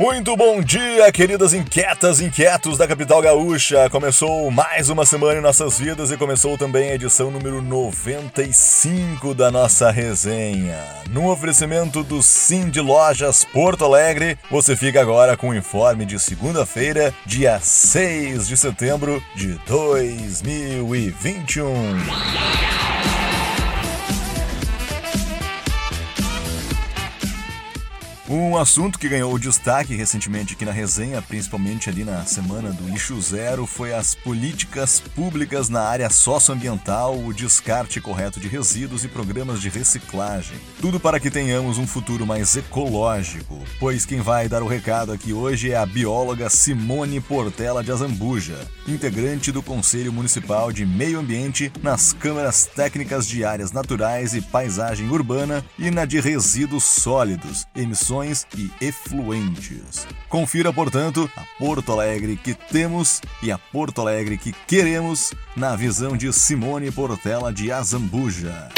Muito bom dia, queridas inquietas, inquietos da capital gaúcha. Começou mais uma semana em nossas vidas e começou também a edição número 95 da nossa resenha. No oferecimento do Sim de Lojas Porto Alegre, você fica agora com o informe de segunda-feira, dia 6 de setembro de 2021. Um assunto que ganhou destaque recentemente aqui na resenha, principalmente ali na semana do lixo zero, foi as políticas públicas na área socioambiental, o descarte correto de resíduos e programas de reciclagem. Tudo para que tenhamos um futuro mais ecológico, pois quem vai dar o recado aqui hoje é a bióloga Simone Portela de Azambuja, integrante do Conselho Municipal de Meio Ambiente nas câmaras técnicas de áreas naturais e paisagem urbana e na de resíduos sólidos, emissões e efluentes. Confira, portanto, a Porto Alegre que temos e a Porto Alegre que queremos na visão de Simone Portela de Azambuja.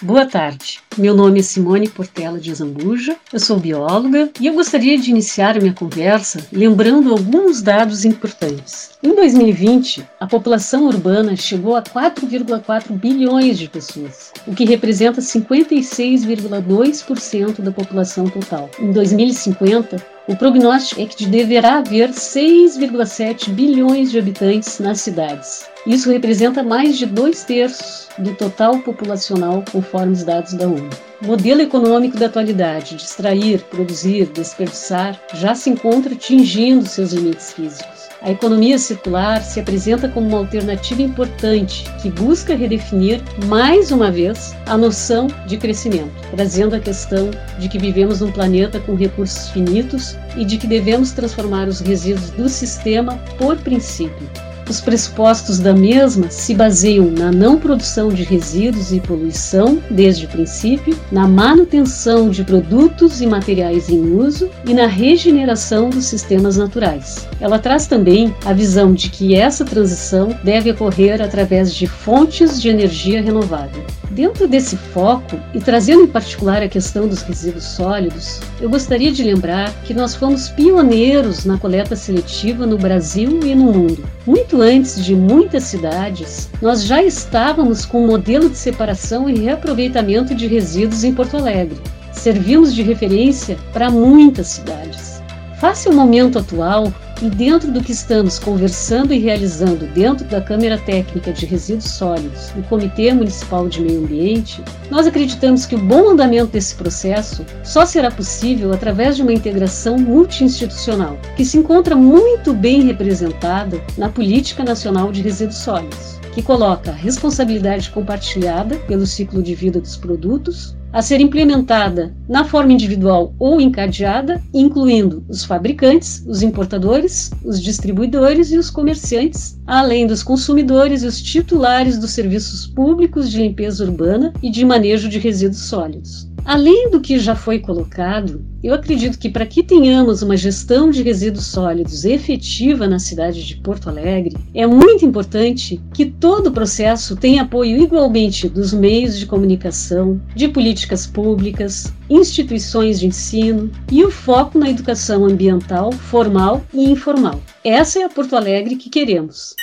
Boa tarde. Meu nome é Simone Portela de Zambuja, eu sou bióloga e eu gostaria de iniciar minha conversa lembrando alguns dados importantes. Em 2020, a população urbana chegou a 4,4 bilhões de pessoas, o que representa 56,2% da população total. Em 2050, o prognóstico é que deverá haver 6,7 bilhões de habitantes nas cidades. Isso representa mais de dois terços do total populacional, conforme os dados da ONU. O modelo econômico da atualidade, de extrair, produzir, desperdiçar, já se encontra atingindo seus limites físicos. A economia circular se apresenta como uma alternativa importante que busca redefinir, mais uma vez, a noção de crescimento, trazendo a questão de que vivemos num planeta com recursos finitos e de que devemos transformar os resíduos do sistema por princípio os pressupostos da mesma se baseiam na não produção de resíduos e poluição desde o princípio, na manutenção de produtos e materiais em uso e na regeneração dos sistemas naturais. Ela traz também a visão de que essa transição deve ocorrer através de fontes de energia renovável. Dentro desse foco, e trazendo em particular a questão dos resíduos sólidos, eu gostaria de lembrar que nós fomos pioneiros na coleta seletiva no Brasil e no mundo. Muito antes de muitas cidades, nós já estávamos com um modelo de separação e reaproveitamento de resíduos em Porto Alegre. Servimos de referência para muitas cidades. Face ao momento atual, e dentro do que estamos conversando e realizando dentro da Câmara Técnica de Resíduos Sólidos e Comitê Municipal de Meio Ambiente, nós acreditamos que o bom andamento desse processo só será possível através de uma integração multi-institucional, que se encontra muito bem representada na Política Nacional de Resíduos Sólidos, que coloca responsabilidade compartilhada pelo ciclo de vida dos produtos, a ser implementada na forma individual ou encadeada, incluindo os fabricantes, os importadores, os distribuidores e os comerciantes, além dos consumidores e os titulares dos serviços públicos de limpeza urbana e de manejo de resíduos sólidos. Além do que já foi colocado, eu acredito que para que tenhamos uma gestão de resíduos sólidos efetiva na cidade de Porto Alegre, é muito importante que todo o processo tenha apoio igualmente dos meios de comunicação, de políticas públicas, instituições de ensino e o foco na educação ambiental formal e informal. Essa é a Porto Alegre que queremos.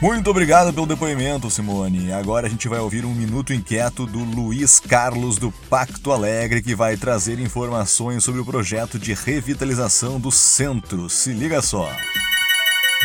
Muito obrigado pelo depoimento, Simone. Agora a gente vai ouvir um minuto inquieto do Luiz Carlos do Pacto Alegre, que vai trazer informações sobre o projeto de revitalização do centro. Se liga só.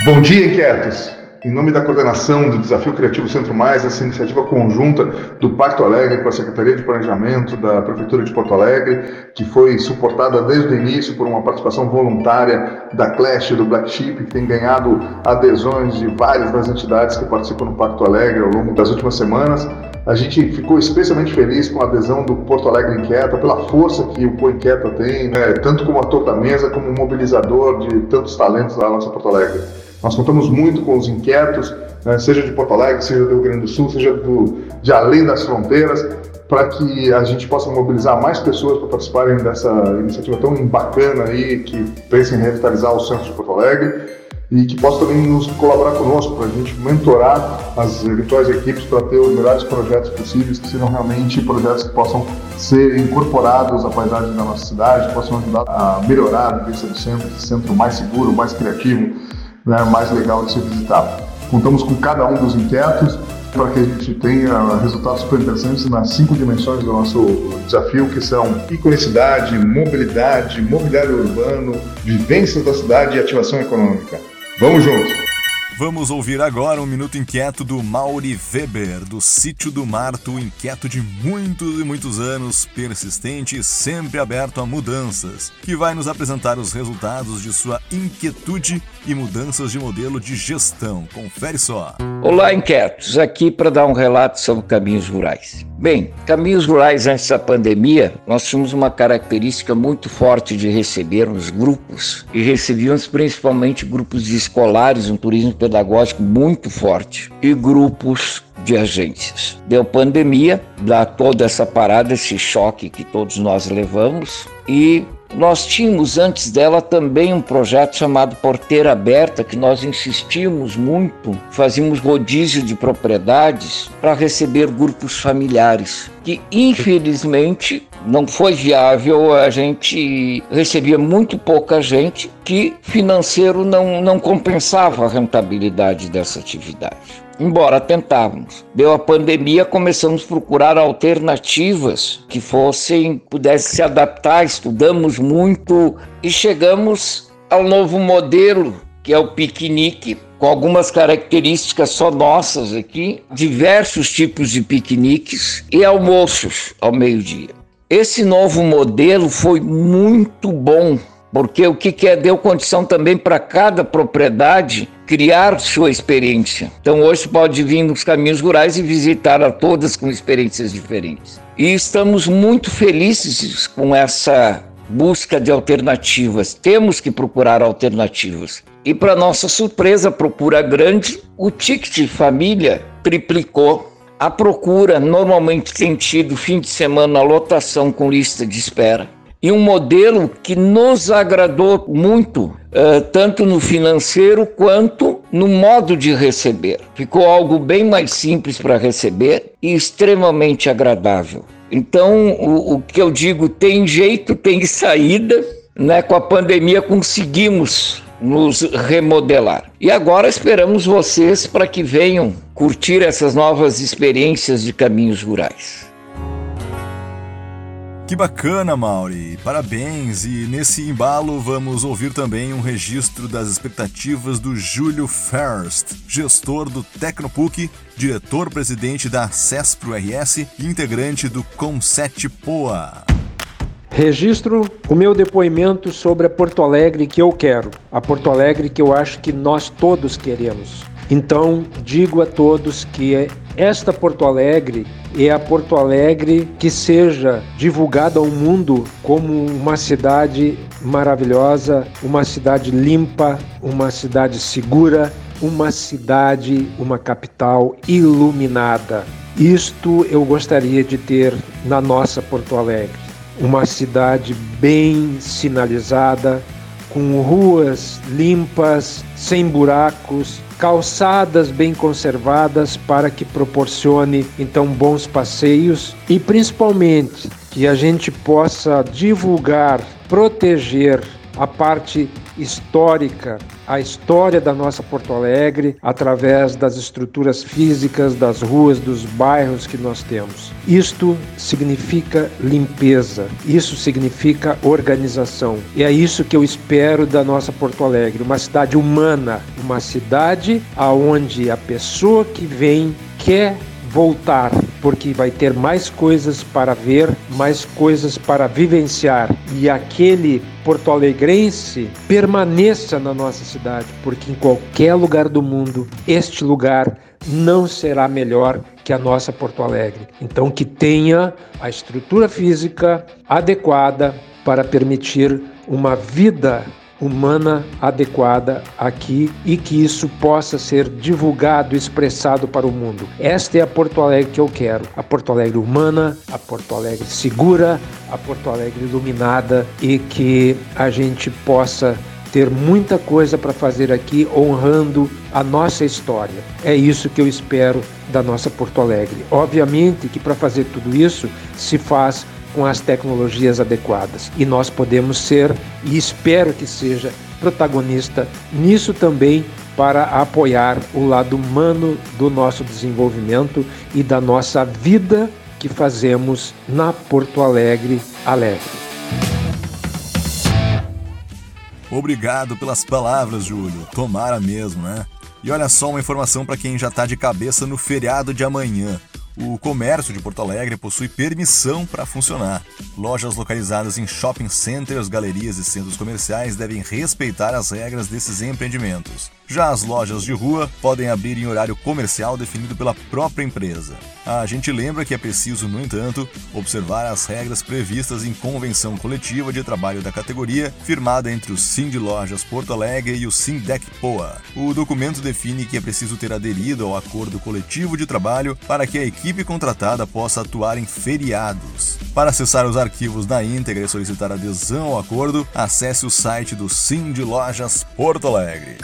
Bom dia, inquietos. Em nome da coordenação do Desafio Criativo Centro Mais, essa iniciativa conjunta do Pacto Alegre com a Secretaria de Planejamento da Prefeitura de Porto Alegre, que foi suportada desde o início por uma participação voluntária da Clash, do Black Sheep, que tem ganhado adesões de várias das entidades que participam no Pacto Alegre ao longo das últimas semanas. A gente ficou especialmente feliz com a adesão do Porto Alegre Inquieta, pela força que o Pô Inquieta tem, né, tanto como ator da mesa, como mobilizador de tantos talentos da nossa Porto Alegre. Nós contamos muito com os inquietos, né, seja de Porto Alegre, seja do Rio Grande do Sul, seja do, de além das fronteiras, para que a gente possa mobilizar mais pessoas para participarem dessa iniciativa tão bacana aí, que pensa em revitalizar o centro de Porto Alegre. e que possa também nos colaborar conosco para a gente mentorar as eventuais equipes para ter os melhores projetos possíveis, que sejam realmente projetos que possam ser incorporados à paisagem da nossa cidade, possam ajudar a melhorar a vista do centro, esse centro mais seguro, mais criativo, né, mais legal de ser visitado. Contamos com cada um dos inquietos para que a gente tenha resultados super interessantes nas cinco dimensões do nosso desafio, que são iconicidade, mobilidade, mobiliário urbano, vivências da cidade e ativação econômica. Vamos juntos! Vamos ouvir agora um minuto inquieto do Mauri Weber, do Sítio do Marto, inquieto de muitos e muitos anos, persistente e sempre aberto a mudanças, que vai nos apresentar os resultados de sua inquietude e mudanças de modelo de gestão. Confere só. Olá, inquietos, aqui para dar um relato sobre caminhos rurais. Bem, caminhos rurais antes da pandemia, nós tínhamos uma característica muito forte de recebermos grupos e recebíamos principalmente grupos de escolares, um turismo pedagógico muito forte e grupos de agências. Deu pandemia, dá toda essa parada, esse choque que todos nós levamos e nós tínhamos antes dela também um projeto chamado Porteira Aberta, que nós insistimos muito, fazíamos rodízio de propriedades para receber grupos familiares, que infelizmente não foi viável, a gente recebia muito pouca gente, que financeiro não, não compensava a rentabilidade dessa atividade embora tentávamos. Deu a pandemia, começamos a procurar alternativas que fossem, pudessem se adaptar, estudamos muito e chegamos ao novo modelo, que é o piquenique, com algumas características só nossas aqui, diversos tipos de piqueniques e almoços ao meio-dia. Esse novo modelo foi muito bom porque o que, que é, deu condição também para cada propriedade criar sua experiência. Então hoje pode vir nos caminhos rurais e visitar a todas com experiências diferentes. E estamos muito felizes com essa busca de alternativas. Temos que procurar alternativas. E para nossa surpresa, procura grande, o ticket família triplicou. A procura normalmente tem tido fim de semana lotação com lista de espera e um modelo que nos agradou muito, uh, tanto no financeiro quanto no modo de receber. Ficou algo bem mais simples para receber e extremamente agradável. Então, o, o que eu digo, tem jeito, tem saída. Né? Com a pandemia conseguimos nos remodelar. E agora esperamos vocês para que venham curtir essas novas experiências de caminhos rurais. Que bacana, Mauri! Parabéns! E nesse embalo vamos ouvir também um registro das expectativas do Júlio First, gestor do Tecnopuc, diretor-presidente da CESPRO RS e integrante do Comset Poa. Registro o meu depoimento sobre a Porto Alegre que eu quero, a Porto Alegre que eu acho que nós todos queremos. Então, digo a todos que esta Porto Alegre é a Porto Alegre que seja divulgada ao mundo como uma cidade maravilhosa, uma cidade limpa, uma cidade segura, uma cidade, uma capital iluminada. Isto eu gostaria de ter na nossa Porto Alegre. Uma cidade bem sinalizada, com ruas limpas, sem buracos, calçadas bem conservadas para que proporcione então bons passeios e principalmente que a gente possa divulgar, proteger a parte histórica, a história da nossa Porto Alegre através das estruturas físicas das ruas, dos bairros que nós temos. Isto significa limpeza, isso significa organização. E é isso que eu espero da nossa Porto Alegre, uma cidade humana, uma cidade aonde a pessoa que vem quer voltar, porque vai ter mais coisas para ver, mais coisas para vivenciar. E aquele porto-alegrense permaneça na nossa cidade, porque em qualquer lugar do mundo, este lugar não será melhor que a nossa Porto Alegre. Então, que tenha a estrutura física adequada para permitir uma vida humana adequada aqui e que isso possa ser divulgado, expressado para o mundo. Esta é a Porto Alegre que eu quero, a Porto Alegre humana, a Porto Alegre segura, a Porto Alegre iluminada e que a gente possa ter muita coisa para fazer aqui honrando a nossa história. É isso que eu espero da nossa Porto Alegre. Obviamente que para fazer tudo isso se faz com as tecnologias adequadas e nós podemos ser e espero que seja protagonista nisso também para apoiar o lado humano do nosso desenvolvimento e da nossa vida que fazemos na Porto Alegre Alegre. Obrigado pelas palavras, Júlio. Tomara mesmo, né? E olha só uma informação para quem já está de cabeça no feriado de amanhã. O comércio de Porto Alegre possui permissão para funcionar. Lojas localizadas em shopping centers, galerias e centros comerciais devem respeitar as regras desses empreendimentos. Já as lojas de rua podem abrir em horário comercial definido pela própria empresa. A gente lembra que é preciso, no entanto, observar as regras previstas em convenção coletiva de trabalho da categoria, firmada entre o Sim de Lojas Porto Alegre e o Sindec Poa. O documento define que é preciso ter aderido ao acordo coletivo de trabalho para que a equipe contratada possa atuar em feriados. Para acessar os arquivos na íntegra e solicitar adesão ao acordo, acesse o site do Sim de Lojas Porto Alegre.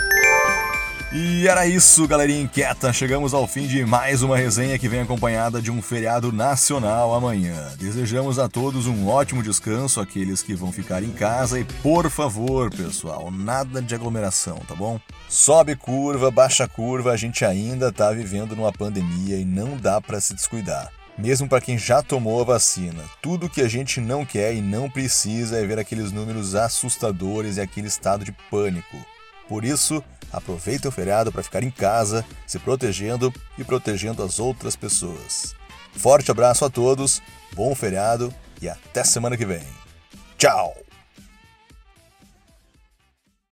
E era isso, galerinha inquieta. Chegamos ao fim de mais uma resenha que vem acompanhada de um feriado nacional amanhã. Desejamos a todos um ótimo descanso, aqueles que vão ficar em casa. E por favor, pessoal, nada de aglomeração, tá bom? Sobe curva, baixa curva, a gente ainda tá vivendo numa pandemia e não dá para se descuidar. Mesmo para quem já tomou a vacina, tudo que a gente não quer e não precisa é ver aqueles números assustadores e aquele estado de pânico. Por isso, aproveite o feriado para ficar em casa, se protegendo e protegendo as outras pessoas. Forte abraço a todos, bom feriado e até semana que vem. Tchau!